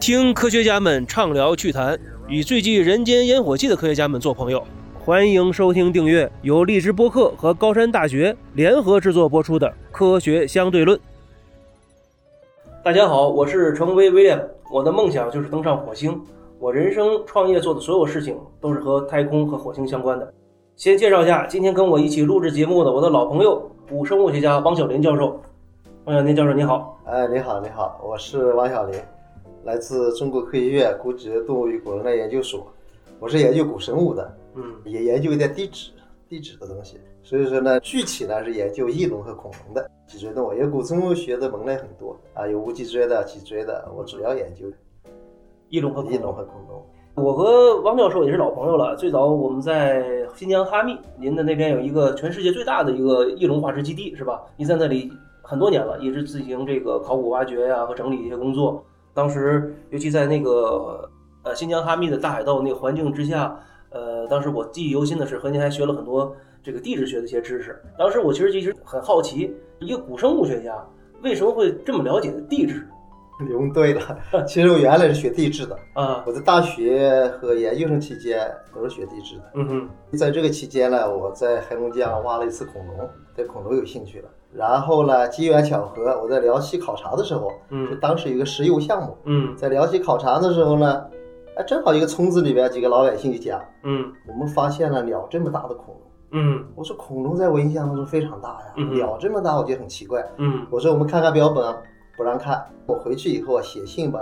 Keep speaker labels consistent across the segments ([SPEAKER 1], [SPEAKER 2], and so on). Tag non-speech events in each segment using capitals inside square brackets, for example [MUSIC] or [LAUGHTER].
[SPEAKER 1] 听科学家们畅聊趣谈，与最具人间烟火气的科学家们做朋友。欢迎收听订阅由荔枝播客和高山大学联合制作播出的《科学相对论》。大家好，我是程威威廉。我的梦想就是登上火星。我人生创业做的所有事情都是和太空和火星相关的。先介绍一下，今天跟我一起录制节目的我的老朋友，古生物学家王小林教授。王小林教授，你好。
[SPEAKER 2] 哎，你好，你好，我是王小林，来自中国科学院古脊动物与古人类研究所，我是研究古生物的，
[SPEAKER 1] 嗯
[SPEAKER 2] 也研究一点地质、地质的东西。所以说呢，具体呢是研究翼龙和恐龙的脊椎动物，因为古生物学的门类很多啊，有无脊椎的、脊椎的，我主要研究
[SPEAKER 1] 翼龙和恐
[SPEAKER 2] 翼龙。和恐龙。
[SPEAKER 1] 我和王教授也是老朋友了。最早我们在新疆哈密，您的那边有一个全世界最大的一个翼龙化石基地，是吧？您在那里很多年了，一直进行这个考古挖掘呀、和整理一些工作。当时，尤其在那个呃新疆哈密的大海盗那个环境之下，呃，当时我记忆犹新的是和您还学了很多这个地质学的一些知识。当时我其实一直很好奇，一个古生物学家为什么会这么了解地质 [LAUGHS]
[SPEAKER 2] 你问对了，其实我原来是学地质的，[LAUGHS]
[SPEAKER 1] 啊？
[SPEAKER 2] 我在大学和研究生期间都是学地质的。
[SPEAKER 1] 嗯哼，
[SPEAKER 2] 在这个期间呢，我在黑龙江挖了一次恐龙，对恐龙有兴趣了。然后呢，机缘巧合，我在辽西考察的时候，就
[SPEAKER 1] 嗯
[SPEAKER 2] 当时有一个石油项目，
[SPEAKER 1] 嗯
[SPEAKER 2] 在辽西考察的时候呢，哎，正好一个村子里边几个老百姓就讲，
[SPEAKER 1] 嗯
[SPEAKER 2] 我们发现了鸟这么大的恐龙。
[SPEAKER 1] 嗯
[SPEAKER 2] 我说恐龙在我印象当中非常大呀，
[SPEAKER 1] 嗯
[SPEAKER 2] 鸟这么大，我觉得很奇怪。
[SPEAKER 1] 嗯
[SPEAKER 2] 我说我们看看标本，不让看。我回去以后啊，写信吧，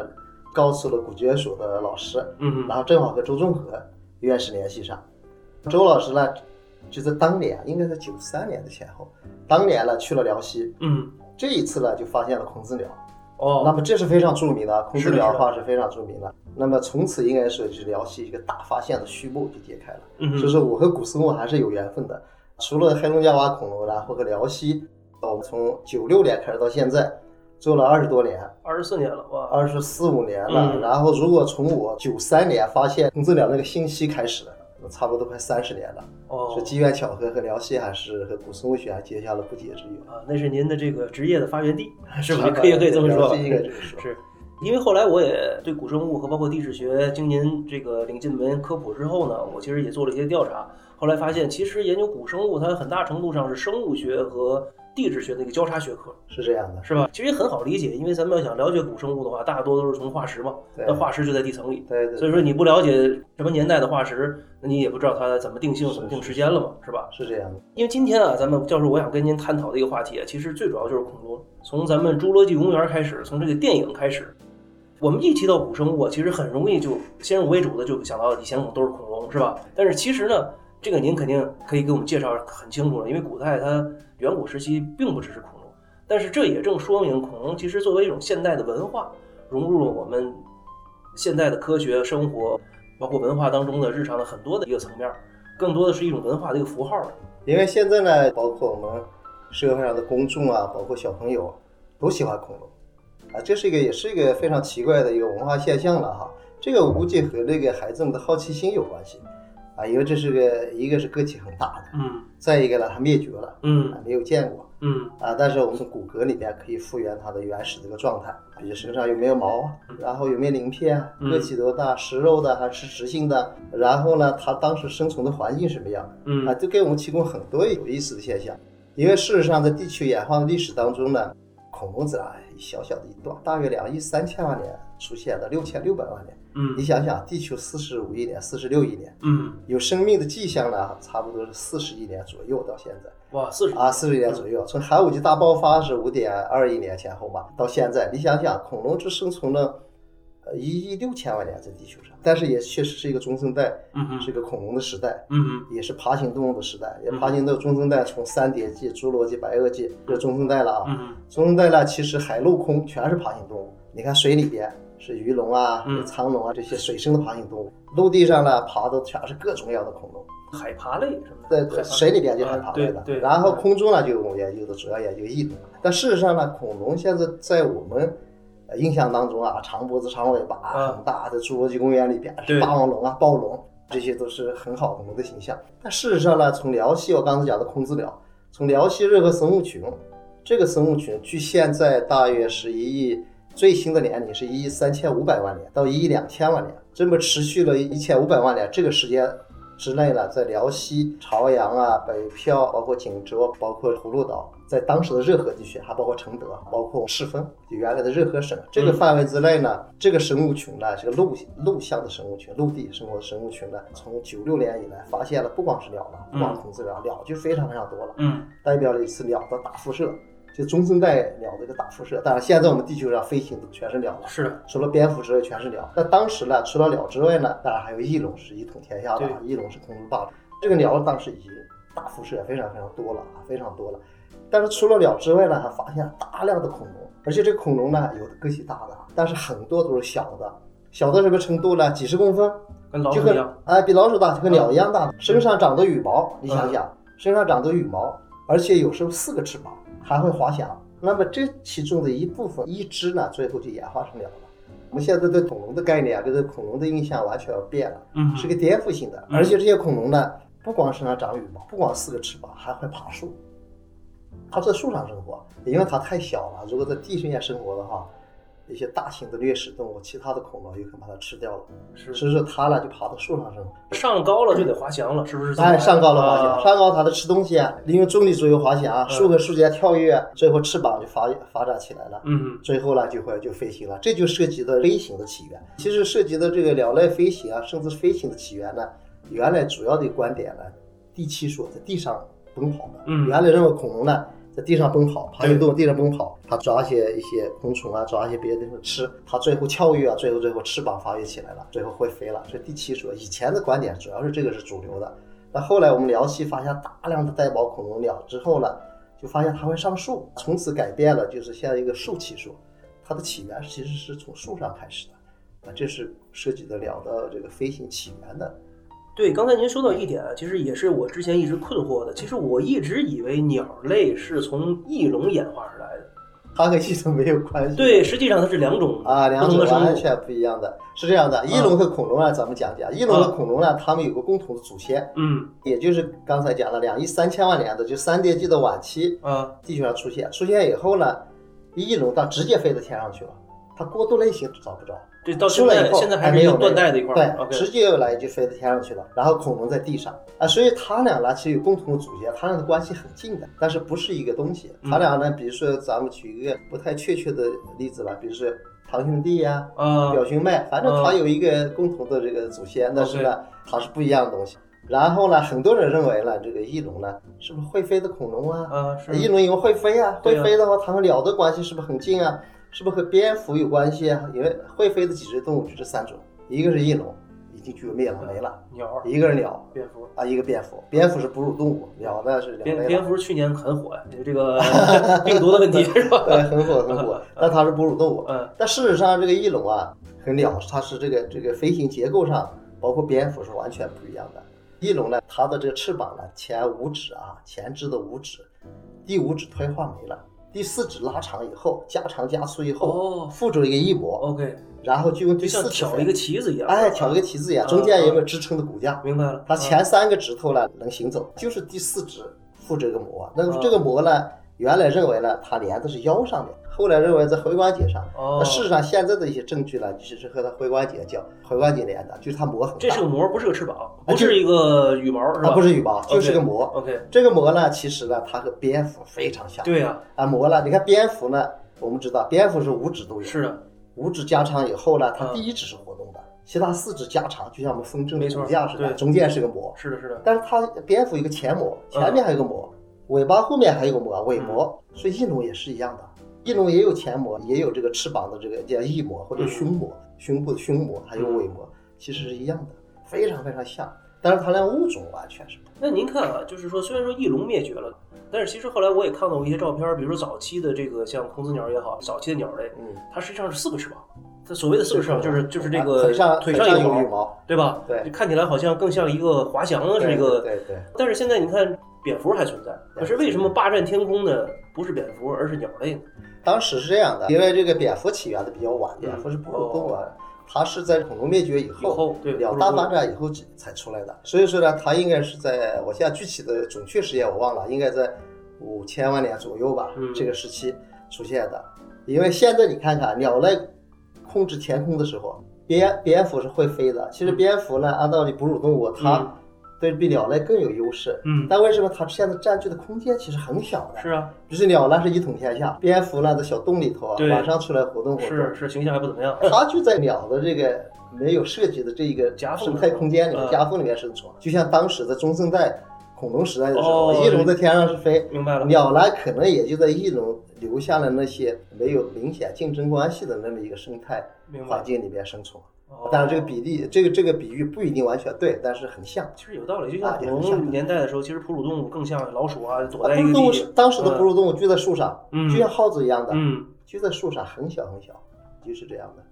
[SPEAKER 2] 告诉了古居院所的老师，
[SPEAKER 1] 嗯
[SPEAKER 2] 然后正好和周仲和院士联系上。周老师呢，就在当年，应该在九三年的前后，当年呢去了辽西，
[SPEAKER 1] 嗯
[SPEAKER 2] 这一次呢就发现了孔子鸟。那
[SPEAKER 1] 哦
[SPEAKER 2] 么这是非常著名的，孔子鸟
[SPEAKER 1] 的
[SPEAKER 2] 话是非常著名的。那么从此应该说就是辽西一个大发现的序幕就揭开了。
[SPEAKER 1] 嗯哼
[SPEAKER 2] 所以说我和古生物还是有缘分的。除了黑龙江挖恐龙，然后和辽西，呃我们从九六年开始到现在，做了二十多年，
[SPEAKER 1] 二十四年了哇
[SPEAKER 2] 二十四五年了。
[SPEAKER 1] 嗯
[SPEAKER 2] 然后如果从我九三年发现孔子鸟那个信息开始，那差不多快三十年了。
[SPEAKER 1] 哦
[SPEAKER 2] 是机缘巧合，和辽西还是和古生物学还结下了不解之缘，
[SPEAKER 1] 啊，那是您的这个职业的发源地 [LAUGHS] 是吧？可以可以这么说
[SPEAKER 2] 应该这么说。
[SPEAKER 1] 是。因为后来我也对古生物和包括地质学经您这个领进门科普之后呢，我其实也做了一些调查。后来发现，其实研究古生物，它很大程度上是生物学和地质学的一个交叉学科，
[SPEAKER 2] 是这样的，
[SPEAKER 1] 是吧？其实也很好理解，因为咱们要想了解古生物的话，大多都是从化石嘛，那化石就在地层里，
[SPEAKER 2] 对对，
[SPEAKER 1] 所以说你不了解什么年代的化石，那你也不知道它怎么定性、怎么定时间了嘛，是吧？
[SPEAKER 2] 是这样的。
[SPEAKER 1] 因为今天啊，咱们教授，我想跟您探讨的一个话题啊，其实最主要就是恐龙。从咱们《侏罗纪公园》开始，从这个电影开始，我们一提到古生物啊，其实很容易就先入为主的就想到以前我们都是恐龙，是吧？但是其实呢，这个您肯定可以给我们介绍很清楚了，因为古代它远古时期并不只是恐龙，但是这也正说明恐龙其实作为一种现代的文化，融入了我们现代的科学生活，包括文化当中的日常的很多的一个层面，更多的是一种文化的一个符号。
[SPEAKER 2] 因为现在呢，包括我们社会上的公众啊，包括小朋友，都喜欢恐龙，啊，这是一个也是一个非常奇怪的一个文化现象了哈。这个我估计和那个孩子们的好奇心有关系，啊，因为这是个一个是个体很大的，
[SPEAKER 1] 嗯。
[SPEAKER 2] 再一个呢，它灭绝了，
[SPEAKER 1] 嗯。
[SPEAKER 2] 啊，没有见过，
[SPEAKER 1] 嗯。
[SPEAKER 2] 啊，但是我们从骨骼里边可以复原它的原始这个状态，比如身上有没有毛啊，然后有没有鳞片个体多大，食肉的还是食性的，然后呢，它当时生存的环境什么样，
[SPEAKER 1] 嗯。
[SPEAKER 2] 啊，这给我们提供很多有意思的现象。因为事实上，在地球演化的历史当中呢，恐龙只啊小小的一段，大约两亿三千万年出现的六千六百万年。
[SPEAKER 1] 嗯。
[SPEAKER 2] 你想想，地球四十五亿年、四十六亿年，
[SPEAKER 1] 嗯，
[SPEAKER 2] 有生命的迹象呢，差不多是四十亿年左右到现在。
[SPEAKER 1] 哇，四十。
[SPEAKER 2] 啊，四十亿年左右，从寒武纪大爆发是五点二亿年前后吧，到现在，你想想，恐龙只生存了呃一亿六千万年在地球上，但是也确实是一个中生代，
[SPEAKER 1] 嗯哼。
[SPEAKER 2] 是个恐龙的时代，
[SPEAKER 1] 嗯哼。
[SPEAKER 2] 也是爬行动物的时代，也
[SPEAKER 1] 嗯
[SPEAKER 2] 爬行到中生代从三叠纪、侏罗纪、白垩纪这中生代了啊。
[SPEAKER 1] 嗯哼。
[SPEAKER 2] 中生代呢，其实海陆空全是爬行动物，你看水里边是鱼龙啊、
[SPEAKER 1] 嗯
[SPEAKER 2] 苍龙啊这些水生的爬行动物，陆地上呢爬的全是各种各样的恐龙。
[SPEAKER 1] 海爬类什么的，
[SPEAKER 2] 在水里边就海
[SPEAKER 1] 啊
[SPEAKER 2] 爬类的，
[SPEAKER 1] 对对，
[SPEAKER 2] 然后空中呢就我们研究的主要研究翼龙。但事实上呢，恐龙现在在我们呃印象当中啊，长脖子长尾巴，
[SPEAKER 1] 啊
[SPEAKER 2] 很大，的侏罗纪公园里边是霸王龙啊、暴龙，这些都是很好恐龙的形象。但事实上呢，从辽西我刚才讲的孔子寮，从辽西热河生物群，这个生物群距现在大约是一亿，最新的年龄是一亿三千五百万年到一亿两千万年，这么持续了一千五百万年，这个时间之内呢，在辽西、朝阳啊、北漂，包括锦州，包括葫芦岛，在当时的热河地区，还包括承德，包括赤峰，就原来的热河省。这个范围之内呢，这个生物群呢，这个陆陆相的生物群，陆地生活的生物群呢，从九六年以来发现了不光是鸟了，不光孔子鸟，鸟就非常非常多了。
[SPEAKER 1] 嗯。
[SPEAKER 2] 代表了一次鸟的大辐射，就中生代鸟的一个大辐射。当然，现在我们地球上飞行的全是鸟了，
[SPEAKER 1] 是的，
[SPEAKER 2] 除了蝙蝠之外全是鸟。那当时呢，除了鸟之外呢，当然还有翼龙是一统天下的
[SPEAKER 1] 对，
[SPEAKER 2] 翼龙是空中霸主。这个鸟当时已经大辐射非常非常多了啊，非常多了。但是除了鸟之外呢，还发现大量的恐龙，而且这个恐龙呢，有的个体大的，但是很多都是小的，小到什么程度呢？几十公分，
[SPEAKER 1] 跟老鼠一样。
[SPEAKER 2] 哎，比老鼠大，就跟鸟一样大，身上长的羽毛，你想
[SPEAKER 1] 嗯
[SPEAKER 2] 想，身上长的羽毛，而且有时候四个翅膀，还会滑翔。那么这其中的一部分一只呢，最后就演化成鸟了。我们现在对恐龙的概念啊，跟对恐龙的印象完全要变了，
[SPEAKER 1] 嗯，
[SPEAKER 2] 是个颠覆性的。
[SPEAKER 1] 嗯
[SPEAKER 2] 而且这些恐龙呢，不光身上长羽毛，不光四个翅膀，还会爬树。它在树上生活，因为它太小了。如果在地面生活的话，一些大型的掠食动物、其他的恐龙有可能把它吃掉了。
[SPEAKER 1] 是
[SPEAKER 2] 所以说它呢就爬到树上生活。
[SPEAKER 1] 上高了就得滑翔了，是不是
[SPEAKER 2] 哎，上高了滑翔，
[SPEAKER 1] 啊
[SPEAKER 2] 上高它的吃东西啊，利用重力左右滑翔，
[SPEAKER 1] 嗯
[SPEAKER 2] 树和树间跳跃，最后翅膀就发发展起来了。
[SPEAKER 1] 嗯
[SPEAKER 2] 最后呢，就会就飞行了，这就涉及到飞行的起源。其实涉及到这个鸟类飞行啊，甚至飞行的起源呢，原来主要的观点呢，第七说在地上奔跑的。
[SPEAKER 1] 嗯
[SPEAKER 2] 原来认为恐龙呢在地上奔跑，爬行动物地上奔跑，它抓一些一些昆虫啊，抓一些别的东西吃，它最后跳跃啊，最后最后翅膀发育起来了，最后会飞了。这第七说，以前的观点主要是这个是主流的。那后来我们辽西发现大量的带毛恐龙鸟之后呢，就发现它会上树，从此改变了，就是现在一个树栖说，它的起源其实是从树上开始的，啊，这是涉及到鸟的这个飞行起源的。
[SPEAKER 1] 对，刚才您说到一点啊，其实也是我之前一直困惑的。其实我一直以为鸟类是从翼龙演化而来的，
[SPEAKER 2] 它和翼龙没有关系。
[SPEAKER 1] 对，实际上它是两种
[SPEAKER 2] 啊，两种。完全不一样的。是这样的，翼龙和恐龙啊，咱们讲讲。翼龙和恐龙呢，它们有个共同的祖先，
[SPEAKER 1] 嗯
[SPEAKER 2] 也就是刚才讲的两亿三千万年的，就三叠纪的晚期，
[SPEAKER 1] 啊，
[SPEAKER 2] 地球上出现。出现以后呢，翼龙它直接飞到天上去了，它过渡类型找不着。
[SPEAKER 1] 这到
[SPEAKER 2] 出来以后
[SPEAKER 1] 现在现在
[SPEAKER 2] 还没有
[SPEAKER 1] 断代的一块儿。
[SPEAKER 2] 对，直接来就飞到天上去了，然后恐龙在地上啊，所以它俩呢其实有共同的祖先，它俩的关系很近的，但是不是一个东西。
[SPEAKER 1] 嗯
[SPEAKER 2] 它俩呢，比如说咱们举一个不太确切的例子吧，比如说堂兄弟呀、
[SPEAKER 1] 啊，
[SPEAKER 2] 表兄妹，反正它有一个共同的这个祖先，但是呢，它是不一样的东西。然后呢，很多人认为呢，这个翼龙呢，是不是会飞的恐龙啊？
[SPEAKER 1] 啊是
[SPEAKER 2] 翼龙因为会飞啊会飞的话，它和鸟的关系是不是很近啊？是不是和蝙蝠有关系啊？因为会飞的脊椎动物就这三种，一个是翼龙，已经绝灭了没了；
[SPEAKER 1] 鸟、
[SPEAKER 2] 一个是鸟
[SPEAKER 1] 蝙蝠。
[SPEAKER 2] 啊，一个蝙蝠，蝙蝠是哺乳动物，鸟呢是两
[SPEAKER 1] 蝙。蝙蝠去年很火呀，这个 [LAUGHS] 病毒的问题是吧？
[SPEAKER 2] 对，很火很火，但它是哺乳动物。
[SPEAKER 1] 嗯
[SPEAKER 2] 但事实上，这个翼龙啊和鸟，它是这个这个飞行结构上，包括蝙蝠是完全不一样的。翼龙呢，它的这个翅膀呢，前五指啊，前肢的五指，第五指退化没了，第四指拉长以后，加长加粗以后，
[SPEAKER 1] 哦
[SPEAKER 2] 附着一个翼膜
[SPEAKER 1] ，，OK，
[SPEAKER 2] 然后就用第四指飞
[SPEAKER 1] 挑一个旗子一样。
[SPEAKER 2] 哎，挑一个旗子一样，中间有没有支撑的骨架？
[SPEAKER 1] 明白了。
[SPEAKER 2] 它前三个指头呢能行走，就是第四指附着一个膜。那
[SPEAKER 1] 啊
[SPEAKER 2] 这个膜呢，原来认为呢它连的是腰上面，后来认为在踝关节上。
[SPEAKER 1] 哦
[SPEAKER 2] 那，事实上现在的一些证据呢，就是和它踝关节叫踝关节连的，就是它膜很大。
[SPEAKER 1] 这是个膜，不是个翅膀，
[SPEAKER 2] 啊就是
[SPEAKER 1] 一个羽毛，是吧？
[SPEAKER 2] 啊，不是羽毛就是个膜。
[SPEAKER 1] OK，
[SPEAKER 2] 这个膜呢，其实呢，它和蝙蝠非常像。
[SPEAKER 1] 对呀，
[SPEAKER 2] 啊，膜呢，你看蝙蝠呢，我们知道蝙蝠是五指都有，
[SPEAKER 1] 是的，
[SPEAKER 2] 五指加长以后呢，它
[SPEAKER 1] 嗯
[SPEAKER 2] 第一指是活动的，其他四指加长，就像我们风筝的骨架似的，
[SPEAKER 1] 对
[SPEAKER 2] 中间是个膜。
[SPEAKER 1] 是的，是的。
[SPEAKER 2] 但是它蝙蝠有个前膜，
[SPEAKER 1] 嗯
[SPEAKER 2] 前面还有个膜，尾巴后面还有个膜，尾膜。所以翼龙也是一样的，翼龙也有前膜，也有这个翅膀的这个叫翼膜或者胸膜，胸部的胸膜还有尾膜，其实是一样的，非常非常像。但是它俩物种完全是不同。
[SPEAKER 1] 那您看啊，就是说，虽然说翼龙灭绝了，但是其实后来我也看到过一些照片，比如说早期的这个像孔子鸟也好，早期的鸟类，
[SPEAKER 2] 嗯，
[SPEAKER 1] 它实际上是四个翅膀。它所谓的四个翅膀，就是就是这个
[SPEAKER 2] 腿上
[SPEAKER 1] 腿
[SPEAKER 2] 上
[SPEAKER 1] 上有
[SPEAKER 2] 羽毛，
[SPEAKER 1] 对吧？
[SPEAKER 2] 对
[SPEAKER 1] 就看起来好像更像一个滑翔的这个。
[SPEAKER 2] 对对。
[SPEAKER 1] 但是现在你看，蝙蝠还存在，可是为什么霸占天空的不是蝙蝠，而是鸟类呢？
[SPEAKER 2] 当时是这样的，因为这个蝙蝠起源的比较晚，蝙蝠是哺乳动物啊，它是在恐龙灭绝以
[SPEAKER 1] 以
[SPEAKER 2] 后，鸟大发展以后才出来的。所以说呢，它应该是在我现在具体的准确时间我忘了，应该在五千万年左右吧，
[SPEAKER 1] 嗯
[SPEAKER 2] 这个时期出现的。因为现在你看看鸟类控制天空的时候，蝙蝙蝠是会飞的。其实蝙蝠呢，按道理哺乳动物它
[SPEAKER 1] 嗯
[SPEAKER 2] 对比鸟类更有优势。
[SPEAKER 1] 嗯，
[SPEAKER 2] 但为什么它现在占据的空间其实很小呢？
[SPEAKER 1] 是啊，
[SPEAKER 2] 就是鸟呢是一统天下，蝙蝠呢在小洞里头啊，晚上出来活动活动。
[SPEAKER 1] 是是，形象还不怎么样。
[SPEAKER 2] 它就在鸟的这个没有设计的这一个生态空间里面、
[SPEAKER 1] 嗯
[SPEAKER 2] 夹缝里面生存。就像当时的中生代恐龙时代的时候，
[SPEAKER 1] 哦
[SPEAKER 2] 翼龙在天上是飞，
[SPEAKER 1] 明白了。
[SPEAKER 2] 鸟呢可能也就在翼龙留下了那些没有明显竞争关系的那么一个生态环境里面生存。
[SPEAKER 1] 哦
[SPEAKER 2] 当然，这个比例，这个这个比喻不一定完全对，但是很像。
[SPEAKER 1] 其实有道理，就像
[SPEAKER 2] 啊
[SPEAKER 1] 恐龙年代的时候，其实哺乳动物更像老鼠啊，躲
[SPEAKER 2] 啊，
[SPEAKER 1] 在
[SPEAKER 2] 动物。当时的哺乳动物居在树上，
[SPEAKER 1] 嗯
[SPEAKER 2] 就像耗子一样的，
[SPEAKER 1] 嗯，
[SPEAKER 2] 就在树上，很小很小，就是这样的。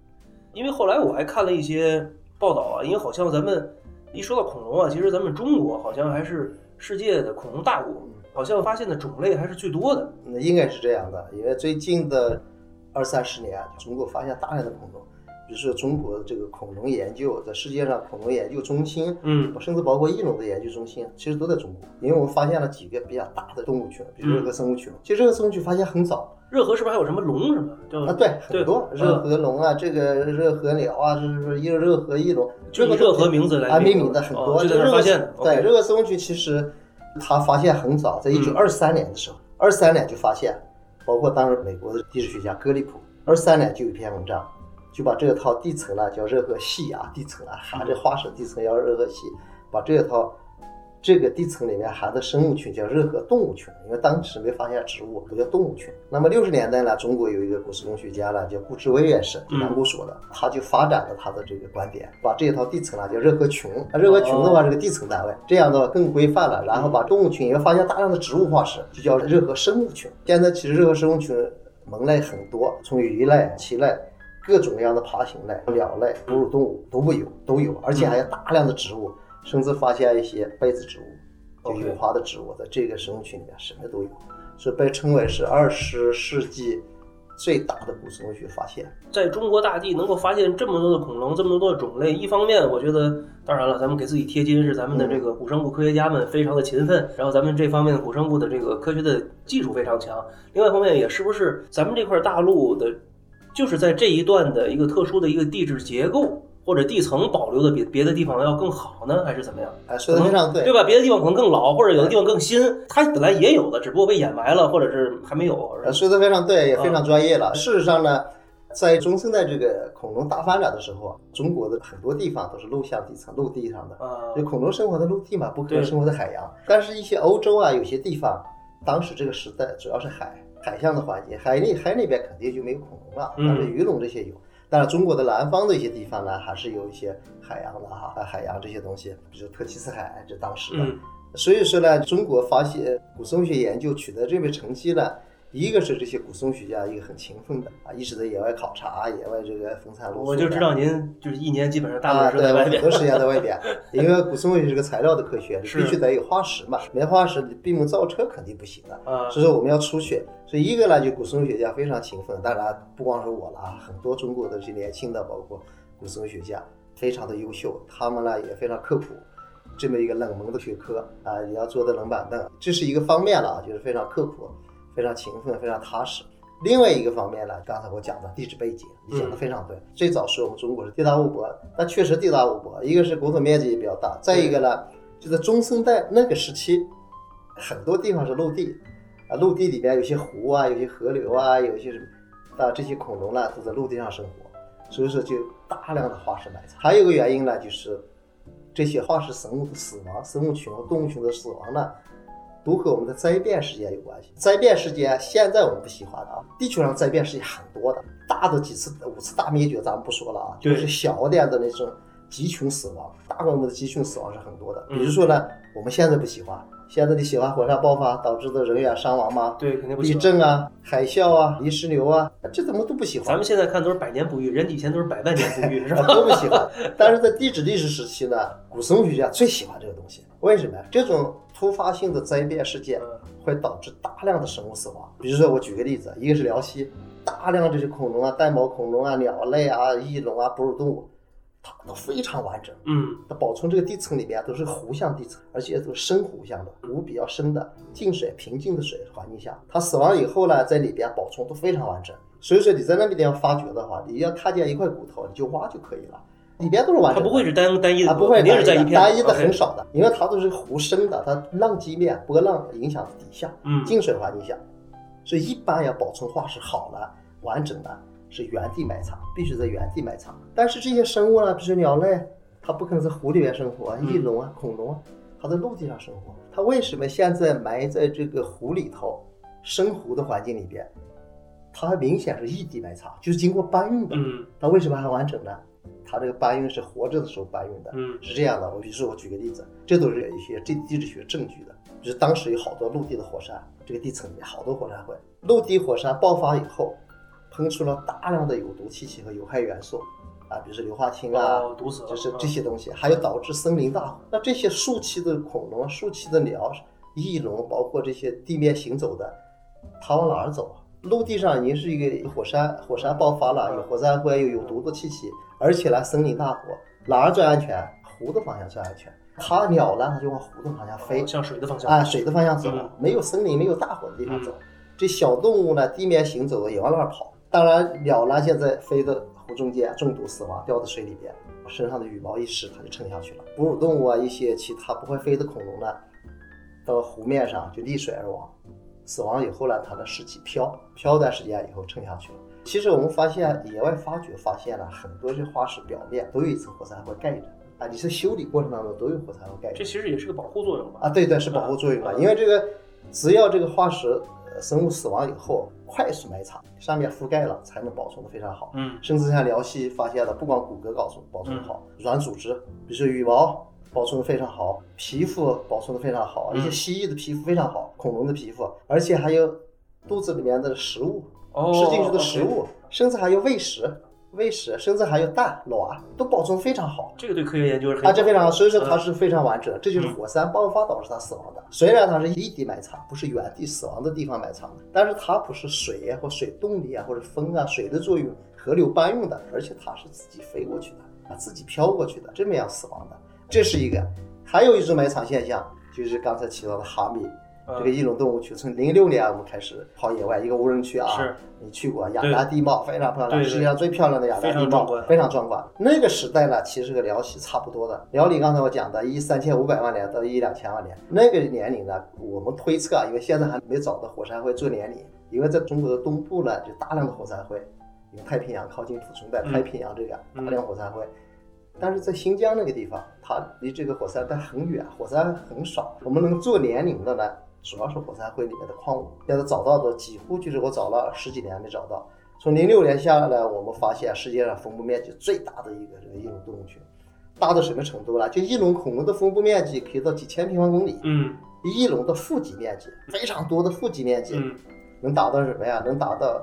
[SPEAKER 1] 因为后来我还看了一些报道啊，因为好像咱们一说到恐龙啊，其实咱们中国好像还是世界的恐龙大国，好像发现的种类还是最多的。
[SPEAKER 2] 那应该是这样的，因为最近的二三十年，中国发现大量的恐龙，比如说中国的这个恐龙研究，在世界上恐龙研究中心，
[SPEAKER 1] 嗯
[SPEAKER 2] 甚至包括翼龙的研究中心，其实都在中国，因为我们发现了几个比较大的动物群，比如热河生物群。其实热河生物群发现很早
[SPEAKER 1] 热河是不是还有什么龙什么？叫
[SPEAKER 2] 啊，对，很多
[SPEAKER 1] 嗯
[SPEAKER 2] 热河龙啊，这个热河鸟啊，这是热热河翼龙，
[SPEAKER 1] 就以热河名字来
[SPEAKER 2] 啊命
[SPEAKER 1] 名
[SPEAKER 2] 名的很多，
[SPEAKER 1] 哦就在那儿
[SPEAKER 2] 热河
[SPEAKER 1] 发现的。
[SPEAKER 2] 对，热河生物群其实它发现很早，在一九二三年的时候，二三年就发现，包括当时美国的地质学家格里普，二三年就有一篇文章，就把这套地层呢叫热河系啊，地层啊，含这化石地层叫热河系，把这套这个地层里面含的生物群叫热河动物群，因为当时没发现植物，都叫动物群。那么六十年代呢，中国有一个古生物学家呢，叫顾志威院士，就南顾所的，他就发展了他的这个观点，把这一套地层呢叫热河群，热河群的话是个地层单位，这样的话更规范了。然后把动物群，因为发现大量的植物化石，就叫热河生物群。现在其实热河生物群门类很多，从鱼类、鳍类。各种各样的爬行类、鸟类、哺乳动物都会有，都有，而且还有大量的植物，甚至发现一些被子植物，就有花的植物，在这个生物群里面什么都有，所以被称为是二十世纪最大的古生物学发现。
[SPEAKER 1] 在中国大地能够发现这么多的恐龙，这么多的种类，一方面我觉得，当然了，咱们给自己贴金是咱们的这个古生物科学家们非常的勤奋，然后咱们这方面的古生物的这个科学的技术非常强。另外一方面，也是不是咱们这块大陆的，就是在这一段的一个特殊的一个地质结构或者地层保留的比别的地方要更好呢，还是怎么样？
[SPEAKER 2] 哎，说的非常对，
[SPEAKER 1] 对吧？别的地方可能更老，或者有的地方更新，它本来也有的，只不过被掩埋了，或者是还没有。
[SPEAKER 2] 呃，说的非常对，也非
[SPEAKER 1] 嗯
[SPEAKER 2] 常专业了。事实上呢，在中生代这个恐龙大发展的时候啊，中国的很多地方都是陆相地层、陆地上的。
[SPEAKER 1] 啊
[SPEAKER 2] 就，恐龙生活在陆地嘛，不可能生活在海洋。但是，一些欧洲啊，有些地方，当时这个时代主要是海海象的环境，海里海那边肯定就没有恐龙了，
[SPEAKER 1] 嗯
[SPEAKER 2] 但是鱼龙这些有。但是，中国的南方的一些地方呢，还是有一些海洋的哈，啊海洋这些东西，比如特奇斯海，这当时的。
[SPEAKER 1] 嗯
[SPEAKER 2] 所以说呢，中国发现古生物学研究取得这个成绩呢，一个是这些古生物学家一个很勤奋的啊，一直在野外考察、野外这个风餐露宿。
[SPEAKER 1] 我就知道您就是一年基本上大部分在外边
[SPEAKER 2] 我很多。时间在外边，[LAUGHS] 因为古生物学是个材料的科学，
[SPEAKER 1] 是
[SPEAKER 2] 必须得有化石嘛，没化石你闭门造车肯定不行的。
[SPEAKER 1] 啊，
[SPEAKER 2] 所以说我们要出去，所以一个呢，就古生物学家非常勤奋，当然不光是我了啊，很多中国的这些年轻的，包括古生物学家，非常的优秀，他们呢也非常刻苦。这么一个冷门的学科啊，也要坐在冷板凳，这是一个方面了啊，就是非常刻苦、非常勤奋、非常踏实。另外一个方面呢，刚才我讲的地质背景，你讲的非常对。最早是我们中国是地大物博，但确实地大物博，一个是国土面积也比较大，再一个呢，就在中生代那个时期，很多地方是陆地，啊，陆地里边有些湖啊，有些河流啊，有些什么啊，这些恐龙呢都在陆地上生活，所以说就大量的化石埋藏。还有一个原因呢，就是这些化石生物的死亡，生物群和动物群的死亡呢，都和我们的灾变事件有关系。灾变事件现在我们不喜欢的啊，地球上灾变事件很多的，大的几次五次大灭绝咱们不说了啊，就是小点的那种集群死亡，大规模的集群死亡是很多的。
[SPEAKER 1] 嗯
[SPEAKER 2] 比如说呢，我们现在不喜欢，现在你喜欢火山爆发导致的人员伤亡吗？
[SPEAKER 1] 对，肯定不
[SPEAKER 2] 喜
[SPEAKER 1] 欢地。
[SPEAKER 2] 震啊、海啸啊、泥石流啊，这怎么都不喜欢？
[SPEAKER 1] 咱们现在看都是百年不遇，人以前都是百万年不遇，是 [LAUGHS]
[SPEAKER 2] 啊
[SPEAKER 1] 吧？
[SPEAKER 2] 都不喜欢。但是在地质历史时期呢，古生物学家最喜欢这个东西。为什么呀？这种突发性的灾变事件
[SPEAKER 1] 嗯
[SPEAKER 2] 会导致大量的生物死亡。比如说，我举个例子，一个是辽西，大量这些恐龙啊、带毛恐龙啊、鸟类啊、翼龙啊、哺乳动物，它都非常完整。
[SPEAKER 1] 嗯
[SPEAKER 2] 它保存这个地层里边都是湖相地层，而且都是深湖相的，湖比较深的静水、平静的水环境下，它死亡以后呢，在里边保存都非常完整。所以说你在那个地方发掘的话，你要看见一块骨头，你就挖就可以了，里边都是完整的。
[SPEAKER 1] 它不会是单单一的，
[SPEAKER 2] 啊，不会
[SPEAKER 1] 肯定是在
[SPEAKER 2] 单一的，单一的很少的，因为它都是湖深的，它浪迹面波浪影响底下，
[SPEAKER 1] 嗯
[SPEAKER 2] 静水环境下，所以一般要保存化石好了、完整的，是原地埋藏，必须在原地埋藏。但是这些生物呢，比如说鸟类，它不可能在湖里面生活翼龙啊、恐龙啊，它在陆地上生活。它为什么现在埋在这个湖里头，深湖的环境里边，它明显是异地埋藏，就是经过搬运的。
[SPEAKER 1] 嗯
[SPEAKER 2] 它为什么还完整呢？它这个搬运是活着的时候搬运的，
[SPEAKER 1] 嗯
[SPEAKER 2] 是这样的。我比如说，我举个例子，这都是有一些地地质学证据的，就是当时有好多陆地的火山，这个地层里面好多火山灰，陆地火山爆发以后，喷出了大量的有毒气体和有害元素，啊，比如说硫化氢啊，
[SPEAKER 1] 哦毒死了
[SPEAKER 2] 就是这些东西，还有导致森林大火。那这些树栖的恐龙、树栖的鸟、翼龙，包括这些地面行走的，它往哪儿走啊？陆地上已经是一个火山，火山爆发了，有火山灰，有有毒的气体，而且呢，森林大火，哪儿最安全？湖的方向最安全。它鸟呢，它就往湖的方向飞
[SPEAKER 1] 哦，向水的方向
[SPEAKER 2] 啊，水的方向走
[SPEAKER 1] 嗯，
[SPEAKER 2] 没有森林、没有大火的地方走。这小动物呢，地面行走的也往那儿跑。当然，鸟呢现在飞的湖中间中毒死亡，掉到水里边，身上的羽毛一湿，它就沉下去了。哺乳动物啊，一些其他不会飞的恐龙呢，到湖面上就溺水而亡。死亡以后呢，它的尸体漂漂段时间以后沉下去了。其实我们发现野外发掘发现了很多这化石表面都有一层火山灰盖着啊，你是修理过程当中都有火山灰盖着
[SPEAKER 1] 这。其实也是个保护作用吧？
[SPEAKER 2] 啊，对对，是保护作用吧。
[SPEAKER 1] 嗯
[SPEAKER 2] 因为这个，只要这个化石呃生物死亡以后，快速埋藏，上面覆盖了，才能保存的非常好。
[SPEAKER 1] 嗯
[SPEAKER 2] 甚至像辽西发现的，不光骨骼保存保存好，软组织，比如说羽毛保存的非常好，皮肤保存的非常好，
[SPEAKER 1] 嗯
[SPEAKER 2] 一些蜥蜴的皮肤非常好，恐龙的皮肤，而且还有肚子里面的食物，
[SPEAKER 1] 哦，
[SPEAKER 2] 吃进去的食物，甚至还有喂食。喂食，甚至还有蛋、卵，都保存非常好。
[SPEAKER 1] 这个对科学研究是很
[SPEAKER 2] 啊，这非常好，所以说它
[SPEAKER 1] 嗯
[SPEAKER 2] 是非常完整的，这就是火山爆发导致它死亡的。虽然它是异地埋藏，不是原地死亡的地方埋藏的，但是它不是水啊或水动力啊或者风啊水的作用，河流搬运的，而且它是自己飞过去的啊，自己飘过去的，这么样死亡的，这是一个。还有一种埋藏现象，就是刚才提到的哈密。
[SPEAKER 1] 嗯
[SPEAKER 2] 这个翼龙动物区从零六年我们开始跑野外，一个无人区啊，
[SPEAKER 1] 是
[SPEAKER 2] 你去过雅达地貌，非常漂亮，世界上最漂亮的
[SPEAKER 1] 雅
[SPEAKER 2] 达地貌非常壮观。那个时代呢，其实和辽西差不多的。辽里刚才我讲的，一三千五百万年到一两千万年，那个年龄呢，我们推测啊，因为现在还没找到火山灰做年龄，因为在中国的东部呢，就大量的火山灰，因为太平洋靠近土层带，
[SPEAKER 1] 嗯
[SPEAKER 2] 太平洋这个
[SPEAKER 1] 嗯
[SPEAKER 2] 大量火山灰。但是在新疆那个地方，它离这个火山带很远，火山很少。我们能做年龄的呢，主要是火山灰里面的矿物。现在找到的几乎就是我找了十几年没找到。从零六年下来，我们发现世界上分布面积最大的一个这个翼龙动物群，大到什么程度呢？就翼龙恐龙的分布面积可以到几千平方公里，
[SPEAKER 1] 嗯
[SPEAKER 2] 翼龙的腹肌面积非常多的腹肌面积，
[SPEAKER 1] 嗯
[SPEAKER 2] 能达到什么呀？能达到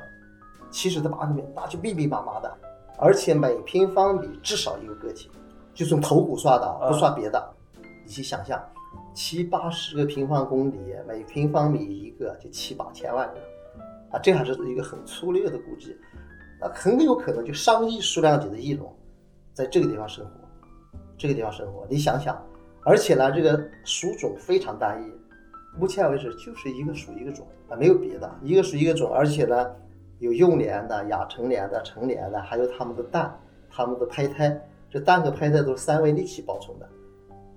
[SPEAKER 2] 七十到八十米，那就密密麻麻的，而且每平方米至少一个个体，就从头骨算的啊，不算别的。你去想象，七八十个平方公里，每平方米一个，就七八千万个。啊，这还是一个很粗略的估计。那很有可能就上亿数量级的翼龙在这个地方生活，这个地方生活，你想想，而且呢，这个属种非常单一，目前为止就是一个属一个种啊，没有别的，一个属一个种，而且呢，有幼年的、亚成年的、成年的，还有它们的蛋、它们的胚胎，这蛋和胚胎都是三维立体保存的，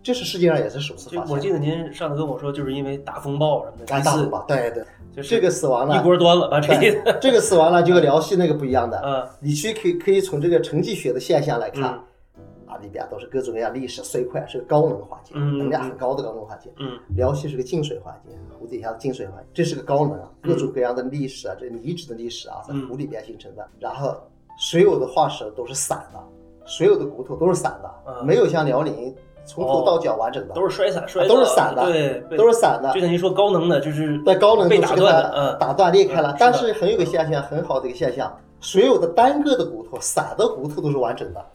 [SPEAKER 2] 这是世界上也是首次发现。
[SPEAKER 1] 我记得您上次跟我说，就是因为大风暴什么的，
[SPEAKER 2] 干大风暴，对对，
[SPEAKER 1] 就是
[SPEAKER 2] 这个死亡了
[SPEAKER 1] 一，锅端了，把这个
[SPEAKER 2] 这个死亡了就和辽西那个不一样的，
[SPEAKER 1] 嗯
[SPEAKER 2] 你去可以可以从这个沉积学的现象来看，
[SPEAKER 1] 嗯
[SPEAKER 2] 啊，里边都是各种各样历史碎块，是个高能环境，
[SPEAKER 1] 嗯
[SPEAKER 2] 能量很高的高能环境。
[SPEAKER 1] 嗯
[SPEAKER 2] 辽西是个静水环境，湖底下的静水环境，这是个高能，啊，各种各样的历史啊，这泥质的历史啊，在
[SPEAKER 1] 嗯
[SPEAKER 2] 湖里边形成的。然后所有的化石都是散的，所有的骨头都是散的，
[SPEAKER 1] 嗯
[SPEAKER 2] 没有像辽宁从头到脚完整的，
[SPEAKER 1] 都是摔散摔
[SPEAKER 2] 都是散的
[SPEAKER 1] 对，
[SPEAKER 2] 都是散的
[SPEAKER 1] 就。像您说高能的，就是
[SPEAKER 2] 在高能
[SPEAKER 1] 被打断的嗯
[SPEAKER 2] 打断裂开了
[SPEAKER 1] 嗯，
[SPEAKER 2] 但
[SPEAKER 1] 是
[SPEAKER 2] 很有个现象，很好的一个现象，所有的单个的骨头、散的骨头都是完整的。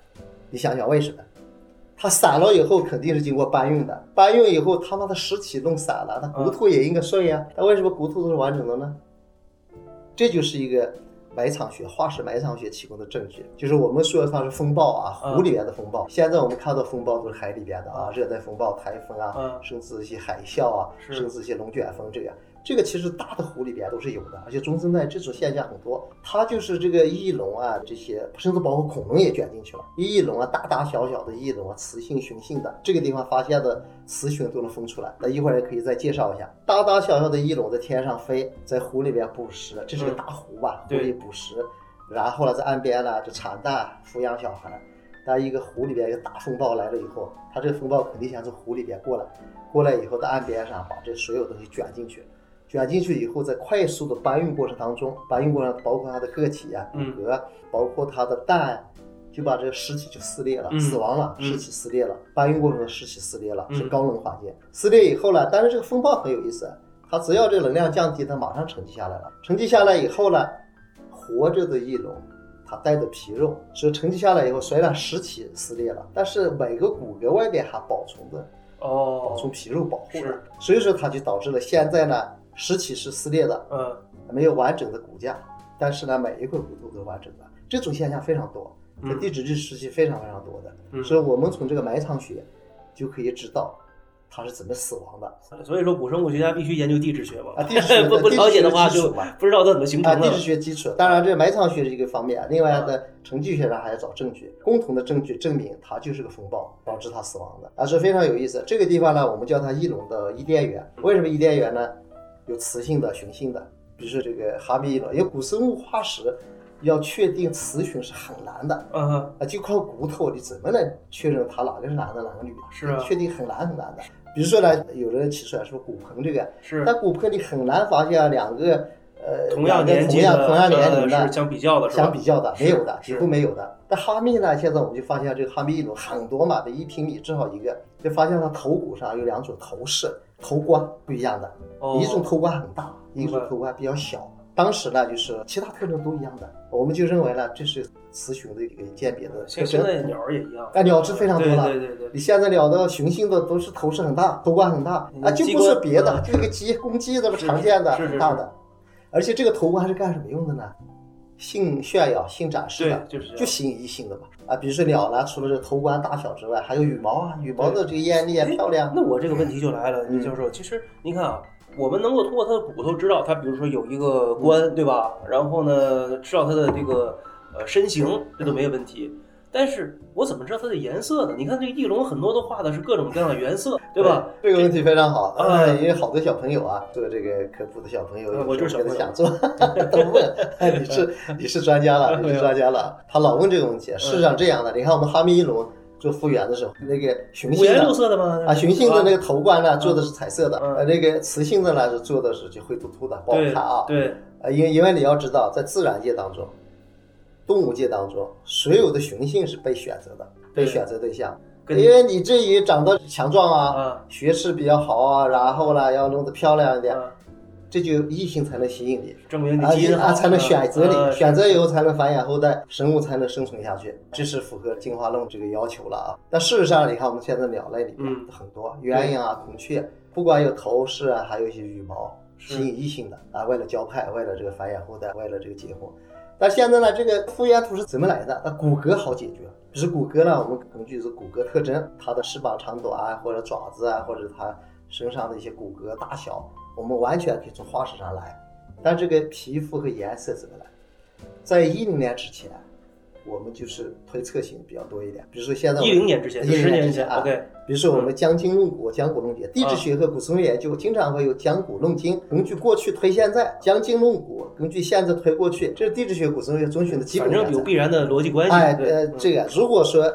[SPEAKER 2] 你想想为什么？它散了以后肯定是经过搬运的，搬运以后他妈的尸体弄散了，它骨头也应该碎呀，它为什么骨头都是完整的呢？这就是一个埋藏学、化石埋藏学提供的证据，就是我们说它是风暴啊，湖里边的风暴。现在我们看到风暴都是海里边的啊，热带风暴、台风啊，
[SPEAKER 1] 嗯。
[SPEAKER 2] 甚至一些海啸啊，甚至一些龙卷风这个。这个其实大的湖里边都是有的，而且中生代这种现象很多。它就是这个翼龙啊，这些甚至包括恐龙也卷进去了。翼龙啊，大大小小的翼龙啊，雌性、雄性的，这个地方发现的雌雄都能分出来。那一会儿也可以再介绍一下，大大小小的翼龙在天上飞，在湖里边捕食，这是个
[SPEAKER 1] 嗯
[SPEAKER 2] 大湖吧，湖
[SPEAKER 1] 对
[SPEAKER 2] 里捕食，然后呢，在岸边呢就产蛋、抚养小孩。当一个湖里边一个大风暴来了以后，它这个风暴肯定先从湖里边过来，过来以后在岸边上把这所有东西卷进去，卷进去以后，在快速的搬运过程当中，搬运过程包括它的个体啊、骨
[SPEAKER 1] 嗯
[SPEAKER 2] 骼，包括它的蛋，就把这个尸体就撕裂了，
[SPEAKER 1] 嗯
[SPEAKER 2] 死亡了，
[SPEAKER 1] 嗯
[SPEAKER 2] 尸体撕裂了，搬运过程的尸体撕裂了，
[SPEAKER 1] 嗯
[SPEAKER 2] 是高能环境。撕裂以后呢，但是这个风暴很有意思，它只要这个能量降低，它马上沉积下来了。沉积下来以后呢，活着的翼龙。它带着皮肉，所以沉积下来以后，虽然尸体撕裂了，但是每个骨骼外边还保存着
[SPEAKER 1] 哦，
[SPEAKER 2] 保存皮肉保护
[SPEAKER 1] 着，
[SPEAKER 2] 所以说它就导致了现在呢，尸体是撕裂的，
[SPEAKER 1] 嗯
[SPEAKER 2] 没有完整的骨架，但是呢，每一块骨头都完整的，这种现象非常多，在
[SPEAKER 1] 嗯
[SPEAKER 2] 地质纪时期非常非常多的，
[SPEAKER 1] 嗯
[SPEAKER 2] 所以我们从这个埋藏学就可以知道它是怎么死亡的
[SPEAKER 1] 所以说古生物学家必须研究地质学嘛，
[SPEAKER 2] 啊，地质学 [LAUGHS]
[SPEAKER 1] 不不了解的话就不知道它怎么形
[SPEAKER 2] 啊，
[SPEAKER 1] 成的
[SPEAKER 2] 地质。学基础，当然这埋藏学是一个方面，另外的程序学上还要找证据，共同的证据证明它就是个风暴导致它死亡的，啊是非常有意思。这个地方呢，我们叫它翼龙的伊甸园。为什么伊甸园呢？有雌性的、雄性的，比如说这个哈密翼龙，因为古生物化石要确定雌雄是很难的。
[SPEAKER 1] 嗯哼，
[SPEAKER 2] 啊，就靠骨头，你怎么能确认它哪个是男的，哪个女的？
[SPEAKER 1] 是啊
[SPEAKER 2] 确定很难很难的。比如说呢，有人提出来说骨盆这个，
[SPEAKER 1] 是
[SPEAKER 2] 但骨盆你很难发现两个呃
[SPEAKER 1] 同样年纪的，
[SPEAKER 2] 同样同样年龄的
[SPEAKER 1] 呃是相比较的，
[SPEAKER 2] 相比较的没有的，
[SPEAKER 1] 是
[SPEAKER 2] 几乎没有的。但哈密呢，现在我们就发现这个哈密一种很多嘛，这一平米至少一个，就发现它头骨上有两种头饰，头冠不一样的，
[SPEAKER 1] 哦
[SPEAKER 2] 一种头冠很大，一种头冠比较小。当时呢，就是其他特征都一样的，我们就认为呢，这是雌雄的一个鉴别的特
[SPEAKER 1] 现。在鸟儿也一样，
[SPEAKER 2] 啊，鸟是非常多了。
[SPEAKER 1] 对对对对
[SPEAKER 2] 你现在鸟的雄性的都是头饰很大，头冠很大啊，就不是别的，
[SPEAKER 1] 鸡冠
[SPEAKER 2] 这个鸡公鸡这么常见的
[SPEAKER 1] 是是
[SPEAKER 2] 很大的，而且这个头冠是干什么用的呢？性炫耀、性展示
[SPEAKER 1] 对
[SPEAKER 2] 的，，
[SPEAKER 1] 就是
[SPEAKER 2] 就吸引异性的嘛。啊，比如说鸟呢，除了这头冠大小之外，还有羽毛啊，羽毛的这个艳丽啊、
[SPEAKER 1] 哎
[SPEAKER 2] 漂亮。
[SPEAKER 1] 那我这个问题就来了，
[SPEAKER 2] 嗯
[SPEAKER 1] 李教授，其实您看啊，我们能够通过它的骨头知道它，比如说有一个冠，对吧？然后呢，知道它的这个呃身形，这都没有问题。但是我怎么知道它的颜色呢？你看这个翼龙很多都画的是各种各样的原色，对吧？
[SPEAKER 2] 这个问题非常好
[SPEAKER 1] 啊
[SPEAKER 2] 啊，因为好多小朋友啊，做这个科普的小朋友，
[SPEAKER 1] 啊我就是小朋友
[SPEAKER 2] 有时候想做，都问，哎，[LAUGHS] 你是你是专家了，[LAUGHS] 你是专家了，他老问这个问题。事实上这样的，你看我们哈密翼龙做复原的时候，那个雄性的
[SPEAKER 1] 色的吗？
[SPEAKER 2] 啊，雄性的那
[SPEAKER 1] 个
[SPEAKER 2] 个头冠呢做的是彩色的，
[SPEAKER 1] 嗯
[SPEAKER 2] 呃，那个雌性的呢是做的是就灰秃秃的，不好看啊。
[SPEAKER 1] 对，
[SPEAKER 2] 啊，因因为你要知道，在自然界当中，动物界当中，所有的雄性是被选择的，被选择对象。因为你至于长得强壮啊，
[SPEAKER 1] 啊
[SPEAKER 2] 学识比较好啊，然后呢要弄得漂亮一点，
[SPEAKER 1] 啊，
[SPEAKER 2] 这就异性才能吸引你，
[SPEAKER 1] 证明你
[SPEAKER 2] 而且
[SPEAKER 1] 基因
[SPEAKER 2] 啊才能选择
[SPEAKER 1] 啊
[SPEAKER 2] 你，选择以后才能繁衍后代，生物才能生存下去，这是符合进化论这个要求了啊。但事实上，你看我们现在鸟类里面
[SPEAKER 1] 嗯
[SPEAKER 2] 很多鸳鸯啊、孔雀，不管有头饰啊，还有一些羽毛，吸引异性的啊，为了交配，为了这个繁衍后代，为了这个结婚。但现在呢，这个复原图是怎么来的？那骨骼好解决，比如骨骼呢，我们根据是骨骼特征，它的翅膀长短啊，或者爪子啊，或者它身上的一些骨骼大小，我们完全可以从化石上来。但这个皮肤和颜色怎么来？在一零年之前，我们就是推测性比较多一点。比如说现在我
[SPEAKER 1] 一零年之前
[SPEAKER 2] ，10
[SPEAKER 1] 十年前
[SPEAKER 2] 之啊
[SPEAKER 1] ，OK，
[SPEAKER 2] 比如说我们将经论古，讲古论今，地质学和古生物研究经常会有讲古论今，根据过去推现在，将经论古，根据现在推过去，这是地质学、古生物学遵循的基本原则
[SPEAKER 1] 反正有。必然的逻辑关系。
[SPEAKER 2] 哎，呃，这个如果说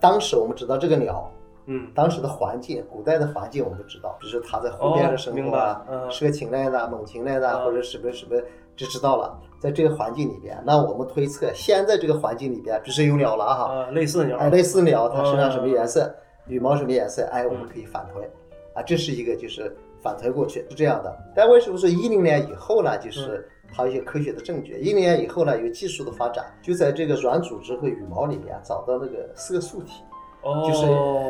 [SPEAKER 2] 当时我们知道这个鸟，
[SPEAKER 1] 嗯，
[SPEAKER 2] 当时的环境，古代的环境我们知道，比如说它在湖边的生活啊，
[SPEAKER 1] 白嗯
[SPEAKER 2] 蛇禽类的、猛禽类的，
[SPEAKER 1] 嗯
[SPEAKER 2] 或者什么什么，就知道了。在这个环境里边，那我们推测现在这个环境里边，比如说有鸟了哈，
[SPEAKER 1] 啊，类似的鸟，
[SPEAKER 2] 哎，类似鸟，它身上
[SPEAKER 1] 嗯
[SPEAKER 2] 什么颜色，羽毛什么颜色，哎，我们可以反推，啊，这是一个就是反推过去是这样的。但为什么说一零年以后呢？就是它有一些科学的证据，一零年以后呢，有技术的发展，就在这个软组织和羽毛里面找到那个色素体，
[SPEAKER 1] 哦，
[SPEAKER 2] 就是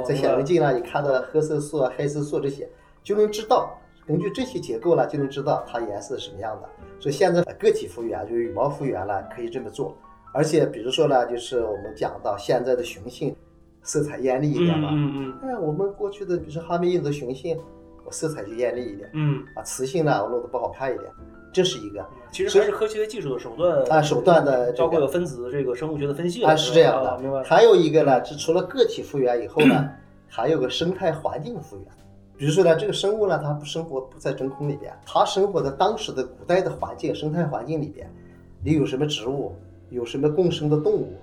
[SPEAKER 2] 在显微镜呢，你看到褐色素啊、黑色素这些，就能知道，根据这些结构呢，就能知道它颜色是什么样的。所以现在个体复原，就是羽毛复原了，可以这么做。而且比如说呢，就是我们讲到现在的雄性色彩艳丽一点嘛，
[SPEAKER 1] 嗯嗯
[SPEAKER 2] 哎，我们过去的比如说哈密印度雄性，我色彩就艳丽一点
[SPEAKER 1] 嗯
[SPEAKER 2] 啊，雌性呢我弄得不好看一点，这是一个。
[SPEAKER 1] 嗯，其实还是科学技术的手段
[SPEAKER 2] 啊手段的这个
[SPEAKER 1] 包括有分子这个生物学的分析
[SPEAKER 2] 啊，是这样的。
[SPEAKER 1] 啊明白。
[SPEAKER 2] 还有一个呢，是除了个体复原以后呢，还有个生态环境复原。比如说呢，这个生物呢，它不生活不在真空里边，它生活在当时的古代的环境生态环境里边，你有什么植物，有什么共生的动物，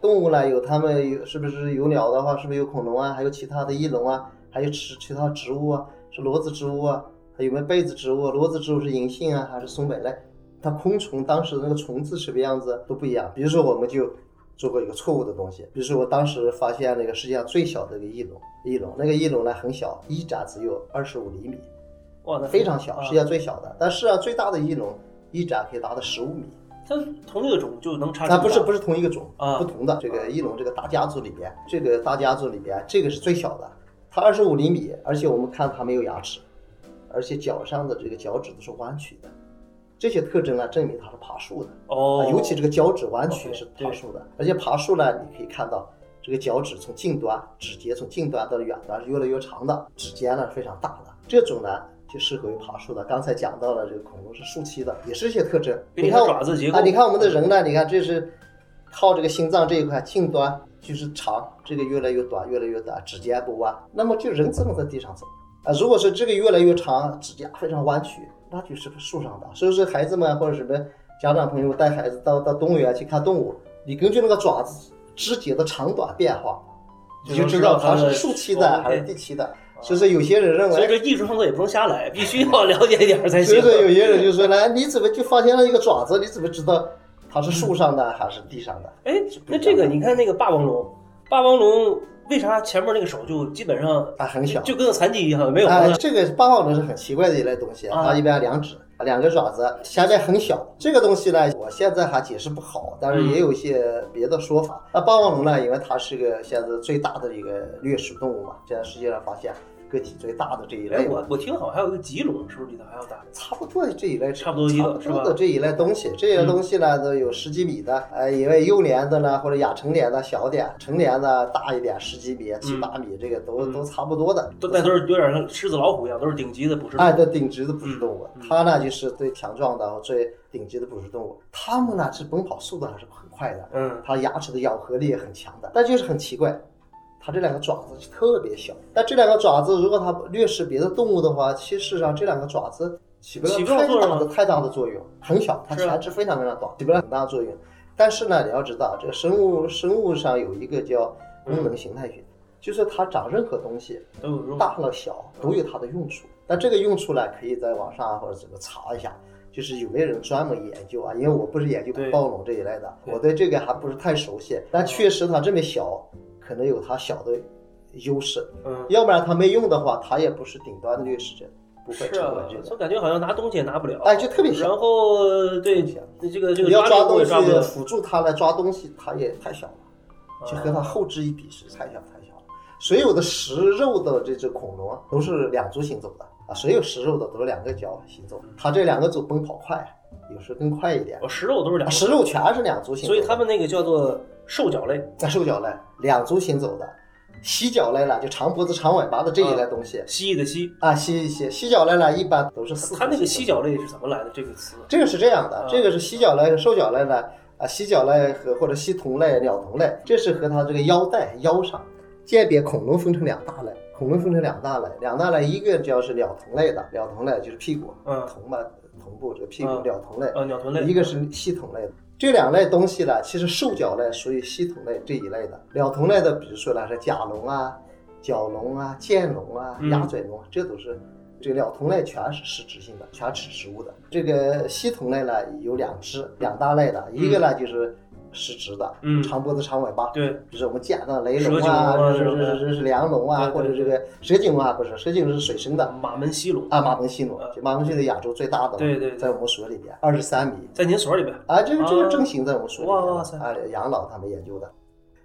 [SPEAKER 2] 动物呢有它们有是不是有鸟的话，是不是有恐龙啊，还有其他的翼龙啊，还有其其他植物啊，是裸子植物啊，还有没有被子植物？裸子植物是银杏啊，还是松柏类？它昆虫当时的那个虫子什么样子都不一样。比如说，我们就做过一个错误的东西，比如说我当时发现那个世界上最小的一个翼龙，翼龙那个翼龙呢很小，翼展只有二十五厘米，
[SPEAKER 1] 哇，那
[SPEAKER 2] 非常小，
[SPEAKER 1] 啊
[SPEAKER 2] 世界上最小的。但是啊，最大的翼龙翼展可以达到十五米。
[SPEAKER 1] 它同一个种就能差
[SPEAKER 2] 它，不是不
[SPEAKER 1] 是
[SPEAKER 2] 是同一个种，
[SPEAKER 1] 啊
[SPEAKER 2] 不同的这个翼龙这个大家族里边，这个大家族里边这个是最小的，它二十五厘米，而且我们看它没有牙齿，而且脚上的这个脚趾都是弯曲的，这些特征呢证明它是爬树的。
[SPEAKER 1] 哦
[SPEAKER 2] 啊，，尤其这个脚趾弯曲是爬树的，而且爬树呢，你可以看到这个脚趾从近端指节从近端到远端是越来越长的，指尖呢是非常大的，这种呢就适合于爬树的。刚才讲到了这个恐龙是树栖的，也是一些特征。
[SPEAKER 1] 你
[SPEAKER 2] 看
[SPEAKER 1] 爪子结构
[SPEAKER 2] 啊，你看我们的人呢，你看这是靠这个心脏这一块近端就是长，这个越来越短，越来越短，指尖不弯，那么就人只能在地上走啊。如果是这个越来越长，指甲非常弯曲，那就是个树上的。所以说孩子们或者什么家长朋友带孩子到到动物园去看动物，你根据那个爪子肢节的长短变化，你就知道它是树栖的
[SPEAKER 1] 哦
[SPEAKER 2] 还是地栖的。所以说有些人认为
[SPEAKER 1] 所以说艺术创作也不能瞎来，[LAUGHS] 必须要了解一点儿才行
[SPEAKER 2] 所以。说有些人就说来，你怎么就发现了一个爪子？你怎么知道它是树上的还是地上的？
[SPEAKER 1] 哎，那这个你看那个霸王龙，霸王龙为啥前面那个手就基本上
[SPEAKER 2] 啊，很小。
[SPEAKER 1] 就跟个残疾一样，没有
[SPEAKER 2] 啊，？这个霸王龙是很奇怪的一类东西，
[SPEAKER 1] 啊
[SPEAKER 2] 它一般两指，两个爪子，现在很小。这个东西呢，我现在还解释不好，但是也有一些别的说法。那霸王龙呢，因为它是个现在最大的一个掠食动物嘛，现在世界上发现个体最大的这一
[SPEAKER 1] 哎，
[SPEAKER 2] 类嘛
[SPEAKER 1] 我，我听好像还有一个棘龙，是不是比它还要大？
[SPEAKER 2] 差不多这一类，
[SPEAKER 1] 差不多一个
[SPEAKER 2] 差不多的这一类东西，这些东西呢都有十几米的，呃，因为幼年的呢或者亚成年的小点，成年的大一点，十几米、七八米，这个都
[SPEAKER 1] 嗯
[SPEAKER 2] 都差不多的。
[SPEAKER 1] 都那都是有点像狮子老虎一样，都是顶级的捕食
[SPEAKER 2] 哎，对，顶级的捕食动物
[SPEAKER 1] 嗯，
[SPEAKER 2] 它呢就是最强壮的、最顶级的捕食动物。它们呢是奔跑速度还是很快的，
[SPEAKER 1] 嗯，
[SPEAKER 2] 它牙齿的咬合力也很强的，但就是很奇怪，它这两个爪子是特别小。但这两个爪子如果它掠食别的动物的话，其实上这两个爪子起不了
[SPEAKER 1] 起不了
[SPEAKER 2] 太大的太大的作用，很小，它前肢非常非常短，起不了很大的作用。但是呢，你要知道，这个生物生物上有一个叫功能形态学，就是它长任何东西，
[SPEAKER 1] 都有用。
[SPEAKER 2] 大了小都有它的用处。那这个用处呢，可以在网上啊或者怎么查一下。就是有没有人专门研究啊？因为我不是研究
[SPEAKER 1] 对
[SPEAKER 2] 暴龙这一类的，
[SPEAKER 1] 对
[SPEAKER 2] 我对这个还不是太熟悉。但确实它这么小，可能有它小的优势。
[SPEAKER 1] 嗯，
[SPEAKER 2] 要不然它没用的话，它也不是顶端的掠食者，不会成为这，个。
[SPEAKER 1] 就感觉好像拿东西也拿不了。
[SPEAKER 2] 哎，就特别小。
[SPEAKER 1] 然后对
[SPEAKER 2] 特别小
[SPEAKER 1] 这个这个
[SPEAKER 2] 你要抓东西。辅助它来抓东西，它也太小了。就和它
[SPEAKER 1] 啊
[SPEAKER 2] 后肢一比是太小太小了。所有的食肉的这只恐龙啊，都是两足行走的啊，所有食肉的都是两个脚行走。它这两个足奔跑快，有时更快一点。
[SPEAKER 1] 哦，食肉都是两
[SPEAKER 2] 食肉全是两足行走，
[SPEAKER 1] 所以他们那个叫做兽脚类。
[SPEAKER 2] 啊兽脚类两足行走的，犀角类呢就长脖子长尾巴的这一类东西
[SPEAKER 1] 蜥蜴的蜥，
[SPEAKER 2] 啊，蜥蜴蜥犀角类呢一般都是四
[SPEAKER 1] 它那个
[SPEAKER 2] 行走
[SPEAKER 1] 犀角类是怎么来的？这个词？
[SPEAKER 2] 这个是这样的
[SPEAKER 1] 啊，
[SPEAKER 2] 这个是犀角类和兽脚类呢，啊，犀角类和或者犀同类、鸟同类，这是和它这个腰带腰上鉴别恐龙分成两大类，恐龙分成两大类，两大类一个叫是鸟同类的，鸟同类就是屁股，
[SPEAKER 1] 嗯
[SPEAKER 2] 同嘛同步这个屁股
[SPEAKER 1] 嗯
[SPEAKER 2] 鸟臀类，
[SPEAKER 1] 呃，鸟臀类。
[SPEAKER 2] 一个是系统类的。这两类东西呢，其实兽脚类属于系统类这一类的，鸟同类的，比如说呢是甲龙啊、角龙啊、剑龙啊、
[SPEAKER 1] 嗯
[SPEAKER 2] 鸭嘴龙啊，这都是这个鸟同类全是食植性的，全吃植物的。这个系统类呢有两只两大类的，一个呢就是实质的，
[SPEAKER 1] 嗯
[SPEAKER 2] 长脖子长尾巴，
[SPEAKER 1] 对，
[SPEAKER 2] 比如说我们见到雷龙啊，是是是是梁龙啊，或者这个蛇颈龙啊，不是蛇颈龙是水生的，
[SPEAKER 1] 马门溪龙，
[SPEAKER 2] 啊，马门溪龙马门溪的亚洲最大的嘛，
[SPEAKER 1] 对对对
[SPEAKER 2] 在我们所里边二十三米，
[SPEAKER 1] 在您所里边。
[SPEAKER 2] 啊，这个这
[SPEAKER 1] 啊
[SPEAKER 2] 个正形在我们所里边
[SPEAKER 1] 哇塞
[SPEAKER 2] 啊，养老他们研究的。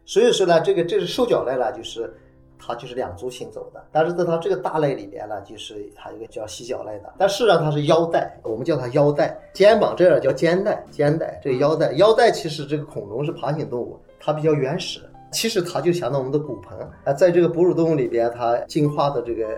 [SPEAKER 2] 所以说呢，这个这是兽脚类呢，就是它就是两足行走的。但是在它这个大类里边呢，就是还有一个叫犀角类的，但事实上它是腰带，我们叫它腰带。肩膀这儿叫肩带，肩带这腰带，腰带其实这个恐龙是爬行动物，它比较原始，其实它就相当我们的骨盆啊，在这个哺乳动物里边，它进化的这个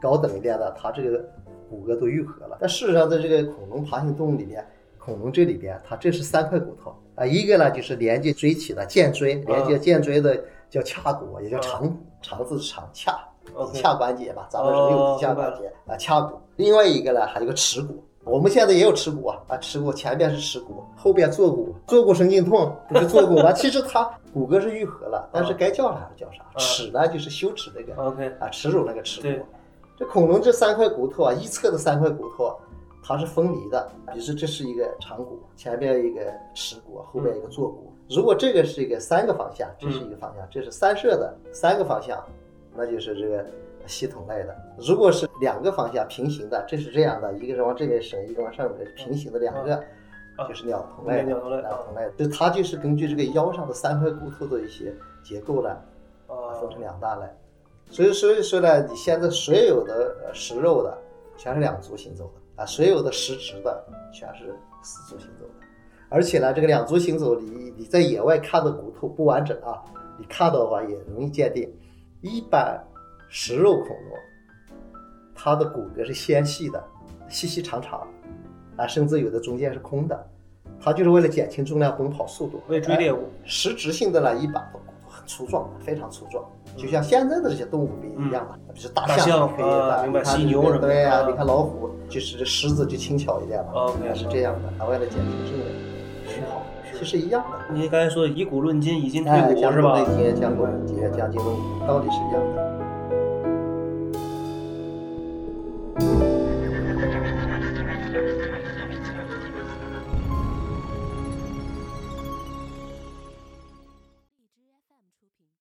[SPEAKER 2] 高等一点的，它这个骨骼都愈合了。但事实上，在这个恐龙爬行动物里边，恐龙这里边，它这是三块骨头啊，一个呢就是连接椎体的剑椎，连接剑椎的叫髂骨，也叫长骨，长字是长髂髂关节吧，咱们是六
[SPEAKER 1] 哦
[SPEAKER 2] 髂关节啊，髂骨。另外一个呢，还有个耻骨。我们现在也有耻骨啊，啊，耻骨前边是耻骨，后边坐骨，坐骨神经痛不是坐骨吗？[LAUGHS] 其实它骨骼是愈合了，但是该叫啥还是叫啥。齿呢就是羞耻那个
[SPEAKER 1] OK，
[SPEAKER 2] 啊，耻辱那个耻骨。这恐龙这三块骨头啊，一侧的三块骨头，它是分离的。比如说这是一个长骨，前边一个耻骨，后边一个坐骨。如果这个是一个三个方向，这是一个方向，这是三射的三个方向，那就是这个系统类的。如果是两个方向平行的，这是这样的，一个是往这边伸，一个往上面，平行的两个。
[SPEAKER 1] 啊
[SPEAKER 2] 就是鸟同类的，
[SPEAKER 1] 鸟同类
[SPEAKER 2] 鸟同类的，就它就是根据这个腰上的三块骨头的一些结构呢，
[SPEAKER 1] 啊
[SPEAKER 2] 分成两大类。所以所以说呢，你现在所有的呃食肉的全是两足行走的啊，所有的食植的全是四足行走的。而且呢，这个两足行走，你你在野外看的骨头不完整啊，你看到的话也容易鉴定。一般食肉恐龙，它的骨骼是纤细的，细细长长，啊，甚至有的中间是空的，它就是为了减轻重量、奔跑速度，
[SPEAKER 1] 为追猎物。
[SPEAKER 2] 哎实质性的呢，一般的骨头很粗壮，非常粗壮，就像现在的这些动物不一样嘛，比如大
[SPEAKER 1] 大象啊
[SPEAKER 2] 你看
[SPEAKER 1] 犀牛什么的。
[SPEAKER 2] 对呀、
[SPEAKER 1] 啊
[SPEAKER 2] 你看老虎，就是这狮子就轻巧一点嘛是这样的，它为了减轻重量，
[SPEAKER 1] 是好
[SPEAKER 2] 其实一样的。
[SPEAKER 1] 你刚才说以古论今，以今
[SPEAKER 2] 哎，
[SPEAKER 1] 推古是吧
[SPEAKER 2] 讲古论？今，讲古论今，讲今论古，道理是一样的。